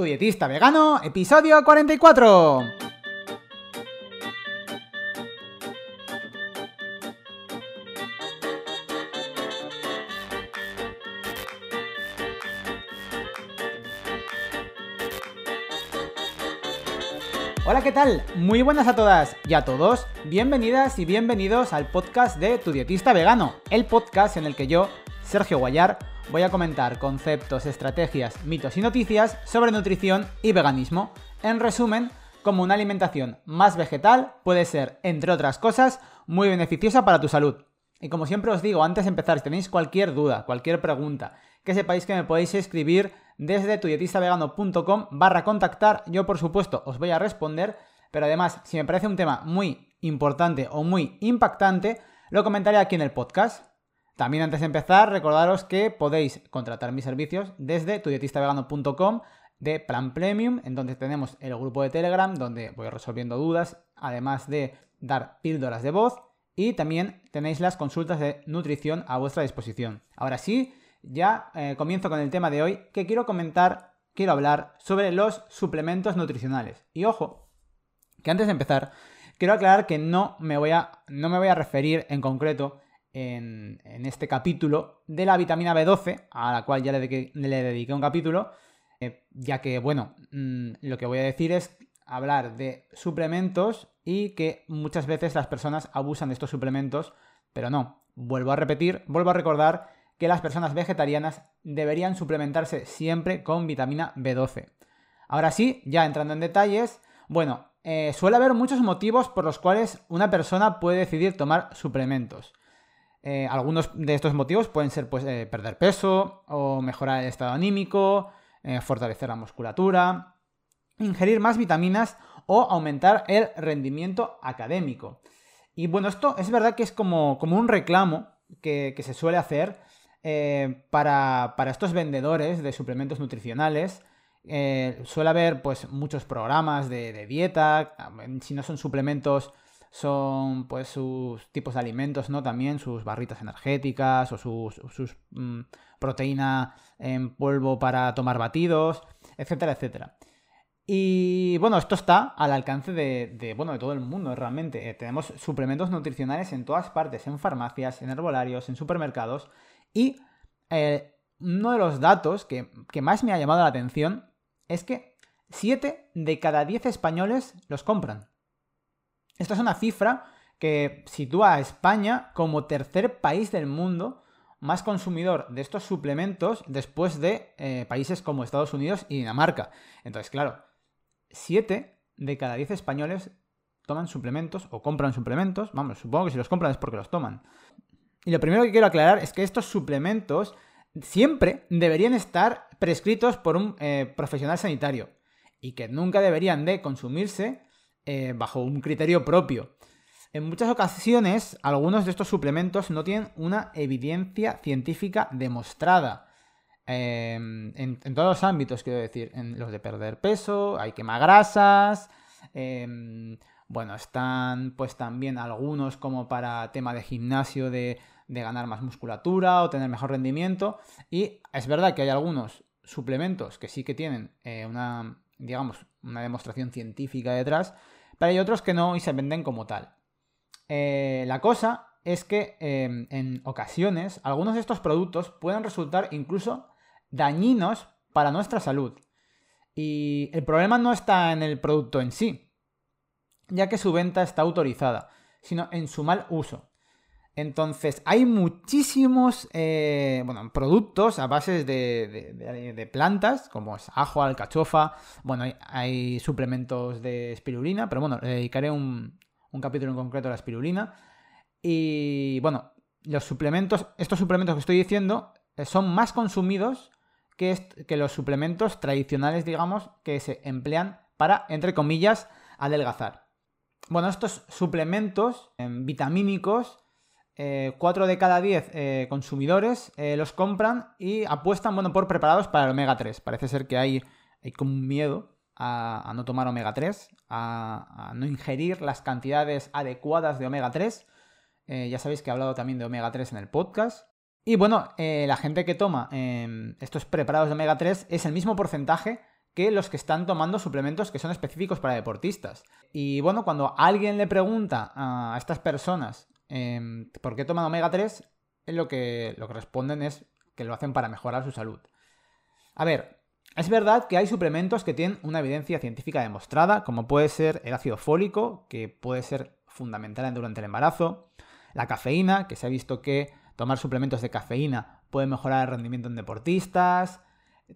Tu dietista vegano, episodio 44. Hola, ¿qué tal? Muy buenas a todas y a todos. Bienvenidas y bienvenidos al podcast de Tu dietista vegano, el podcast en el que yo, Sergio Guayar, voy a comentar conceptos, estrategias, mitos y noticias sobre nutrición y veganismo. En resumen, como una alimentación más vegetal puede ser, entre otras cosas, muy beneficiosa para tu salud. Y como siempre os digo, antes de empezar, si tenéis cualquier duda, cualquier pregunta, que sepáis que me podéis escribir desde tudietistavegano.com barra contactar. Yo, por supuesto, os voy a responder, pero además, si me parece un tema muy importante o muy impactante, lo comentaré aquí en el podcast. También antes de empezar, recordaros que podéis contratar mis servicios desde tudietistavegano.com de Plan Premium, en donde tenemos el grupo de Telegram, donde voy resolviendo dudas, además de dar píldoras de voz, y también tenéis las consultas de nutrición a vuestra disposición. Ahora sí, ya eh, comienzo con el tema de hoy, que quiero comentar, quiero hablar sobre los suplementos nutricionales. Y ojo, que antes de empezar, quiero aclarar que no me voy a, no me voy a referir en concreto en, este capítulo de la vitamina B12, a la cual ya le, dediqué, un capítulo, eh, ya que, bueno, mm, lo que voy a decir es hablar de suplementos y que muchas veces las personas abusan de estos suplementos, pero no, vuelvo a repetir, vuelvo a recordar que las personas vegetarianas deberían suplementarse siempre con vitamina B12. Ahora sí, ya entrando en detalles, bueno, eh, suele haber muchos motivos por los cuales una persona puede decidir tomar suplementos. Eh, algunos de estos motivos pueden ser pues, eh, perder peso o mejorar el estado anímico, fortalecer la musculatura, ingerir más vitaminas o aumentar el rendimiento académico. Y bueno, esto es verdad que es como, como un reclamo que, que se suele hacer eh, para, estos vendedores de suplementos nutricionales. Eh, suele haber pues muchos programas de, dieta, si no son suplementos, son pues sus tipos de alimentos, ¿no? También sus barritas energéticas o sus, mm, proteína en polvo para tomar batidos, etcétera, etcétera. Y bueno, esto está al alcance de, bueno, de todo el mundo realmente. Eh, tenemos suplementos nutricionales en todas partes, en farmacias, en herbolarios, en supermercados. Y eh, uno de los datos que, más me ha llamado la atención es que 7 de cada 10 españoles los compran. Esta es una cifra que sitúa a España como tercer país del mundo más consumidor de estos suplementos después de eh, países como Estados Unidos y Dinamarca. Entonces, claro, 7 de cada 10 españoles toman suplementos o compran suplementos. Vamos, supongo que si los compran es porque los toman. Y lo primero que quiero aclarar es que estos suplementos siempre deberían estar prescritos por un eh, profesional sanitario y que nunca deberían de consumirse eh, bajo un criterio propio. En muchas ocasiones, algunos de estos suplementos no tienen una evidencia científica demostrada. Em, en, todos los ámbitos, quiero decir, en los de perder peso, hay quemar grasas, em, bueno, están pues también algunos como para tema de gimnasio, de, ganar más musculatura o tener mejor rendimiento. Y es verdad que hay algunos suplementos que sí que tienen eh, una, digamos, una demostración científica detrás, pero hay otros que no y se venden como tal. Eh, la cosa es que em, en ocasiones algunos de estos productos pueden resultar incluso dañinos para nuestra salud. Y el problema no está en el producto en sí, ya que su venta está autorizada, sino en su mal uso. Entonces, hay muchísimos eh, bueno, productos a base de, plantas, como es ajo, alcachofa. Bueno, hay, suplementos de espirulina, pero bueno, le dedicaré un, capítulo en concreto a la espirulina. Y bueno, los suplementos, estos suplementos que estoy diciendo, eh, son más consumidos que, los suplementos tradicionales, digamos, que se emplean para, entre comillas, adelgazar. Bueno, estos suplementos em, vitamínicos, 4 eh, de cada 10 eh, consumidores eh, los compran y apuestan bueno, por preparados para el omega 3. Parece ser que hay, hay como un miedo a, no tomar omega 3, a, no ingerir las cantidades adecuadas de omega 3. ya sabéis que he hablado también de omega 3 en el podcast. Y bueno, la gente que toma estos preparados de omega 3 es el mismo porcentaje que los que están tomando suplementos que son específicos para deportistas. Y bueno, cuando alguien le pregunta a estas personas em, por qué toman omega 3, lo que, lo que responden es que lo hacen para mejorar su salud. A ver, es verdad que hay suplementos que tienen una evidencia científica demostrada, como puede ser el ácido fólico, que puede ser fundamental durante el embarazo, la cafeína, que se ha visto que tomar suplementos de cafeína puede mejorar el rendimiento en deportistas,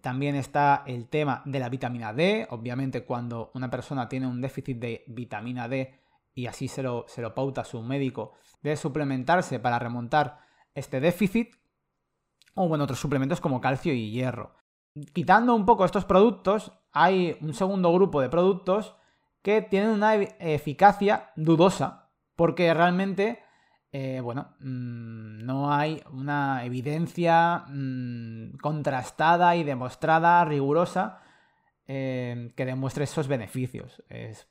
también está el tema de la vitamina D. Obviamente, cuando una persona tiene un déficit de vitamina D y así se lo, se lo pauta su médico, debe suplementarse para remontar este déficit. O bueno, otros suplementos como calcio y hierro. Quitando un poco estos productos, hay un segundo grupo de productos que tienen una eficacia dudosa, porque realmente eh, bueno, mm, no hay una evidencia mm, contrastada y demostrada, rigurosa, eh, que demuestre esos beneficios.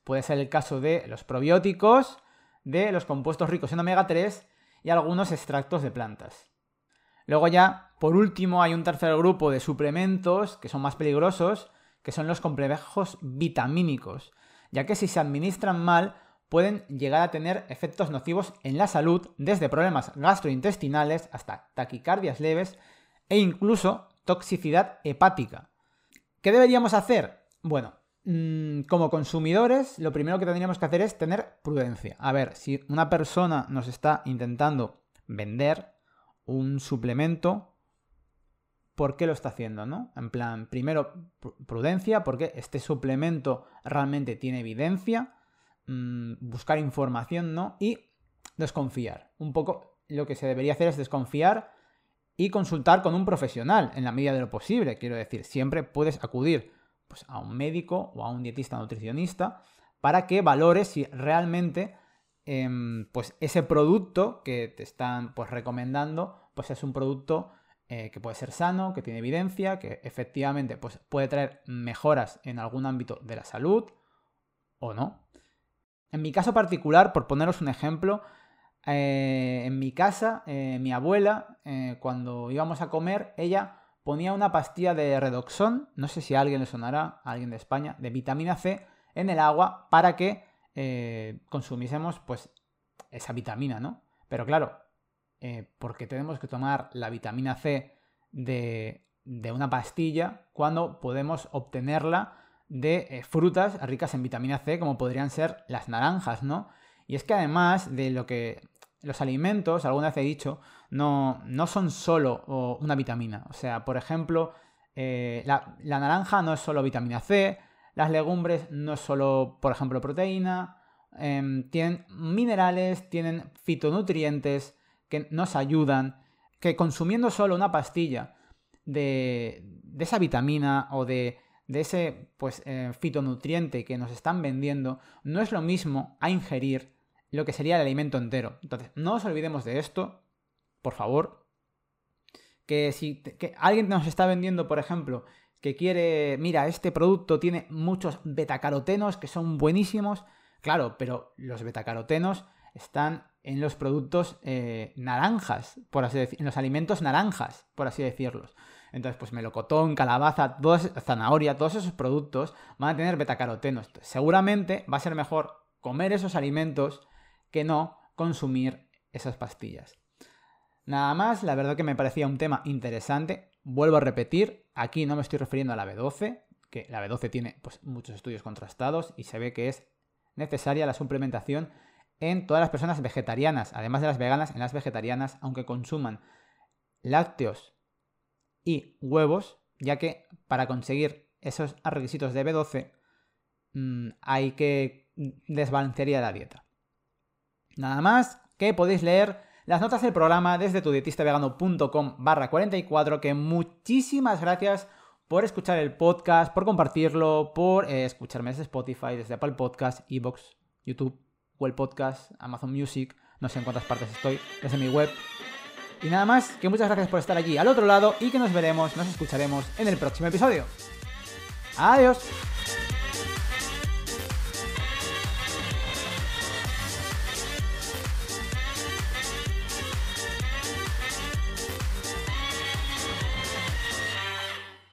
puede ser el caso de los probióticos, de los compuestos ricos en omega 3 y algunos extractos de plantas. Luego ya, por último, hay un tercer grupo de suplementos que son más peligrosos, que son los complejos vitamínicos, ya que si se administran mal pueden llegar a tener efectos nocivos en la salud, desde problemas gastrointestinales hasta taquicardias leves e incluso toxicidad hepática. ¿Qué deberíamos hacer? Bueno, mm, como consumidores, lo primero que tendríamos que hacer es tener prudencia. A ver, si una persona nos está intentando vender un suplemento, ¿por qué lo está haciendo? ¿no? En plan, primero, prudencia, porque este suplemento realmente tiene evidencia Mm, buscar información, ¿no? Y desconfiar. Un poco lo que se debería hacer es desconfiar y consultar con un profesional en la medida de lo posible. Quiero decir, siempre puedes acudir pues, a un médico o a un dietista nutricionista para que valores si realmente em, pues ese producto que te están pues, recomendando pues es un producto eh, que puede ser sano, que tiene evidencia, que efectivamente pues, puede traer mejoras en algún ámbito de la salud o no. En mi caso particular, por poneros un ejemplo, eh, en mi casa, eh, mi abuela, eh, cuando íbamos a comer, ella ponía una pastilla de redoxón, no sé si a alguien le sonará, a alguien de España, de vitamina C en el agua para que consumiésemos pues esa vitamina, ¿no? Pero claro, ¿por qué tenemos que tomar la vitamina C de, de una pastilla cuando podemos obtenerla de frutas ricas en vitamina C, como podrían ser las naranjas, ¿no? Y es que además de lo que los alimentos, alguna vez he dicho, no, no son solo una vitamina. O sea, por ejemplo, eh, la, naranja no es solo vitamina C, las legumbres no es solo, por ejemplo, proteína, em, tienen minerales, tienen fitonutrientes que nos ayudan, que consumiendo solo una pastilla de, de esa vitamina o de de ese pues, eh, fitonutriente que nos están vendiendo no es lo mismo a ingerir lo que sería el alimento entero. Entonces, no os olvidemos de esto, por favor. Que si que alguien nos está vendiendo, por ejemplo, que quiere, mira, este producto tiene muchos betacarotenos que son buenísimos, claro, pero los betacarotenos están en los productos eh, naranjas, por así decir, en los alimentos naranjas, por así decirlos. Entonces, pues melocotón, calabaza, zanahoria, todos esos productos van a tener betacarotenos. seguramente va a ser mejor comer esos alimentos que no consumir esas pastillas. Nada más, la verdad que me parecía un tema interesante. Vuelvo a repetir, aquí no me estoy refiriendo a la B12, que la B12 tiene pues, muchos estudios contrastados y se ve que es necesaria la suplementación en todas las personas vegetarianas, además de las veganas, en las vegetarianas, aunque consuman lácteos y huevos, ya que para conseguir esos requisitos de B12 mm, hay que desbalancear la dieta. Nada más que podéis leer las notas del programa desde tudietistavegano.com barra 44, que muchísimas gracias por escuchar el podcast, por compartirlo, por eh, escucharme desde Spotify, desde Apple Podcast, Evox, YouTube, Google Podcast, Amazon Music, no sé en cuántas partes estoy, desde mi web. Y nada más, que muchas gracias por estar allí al otro lado y que nos veremos, nos escucharemos en el próximo episodio. Adiós.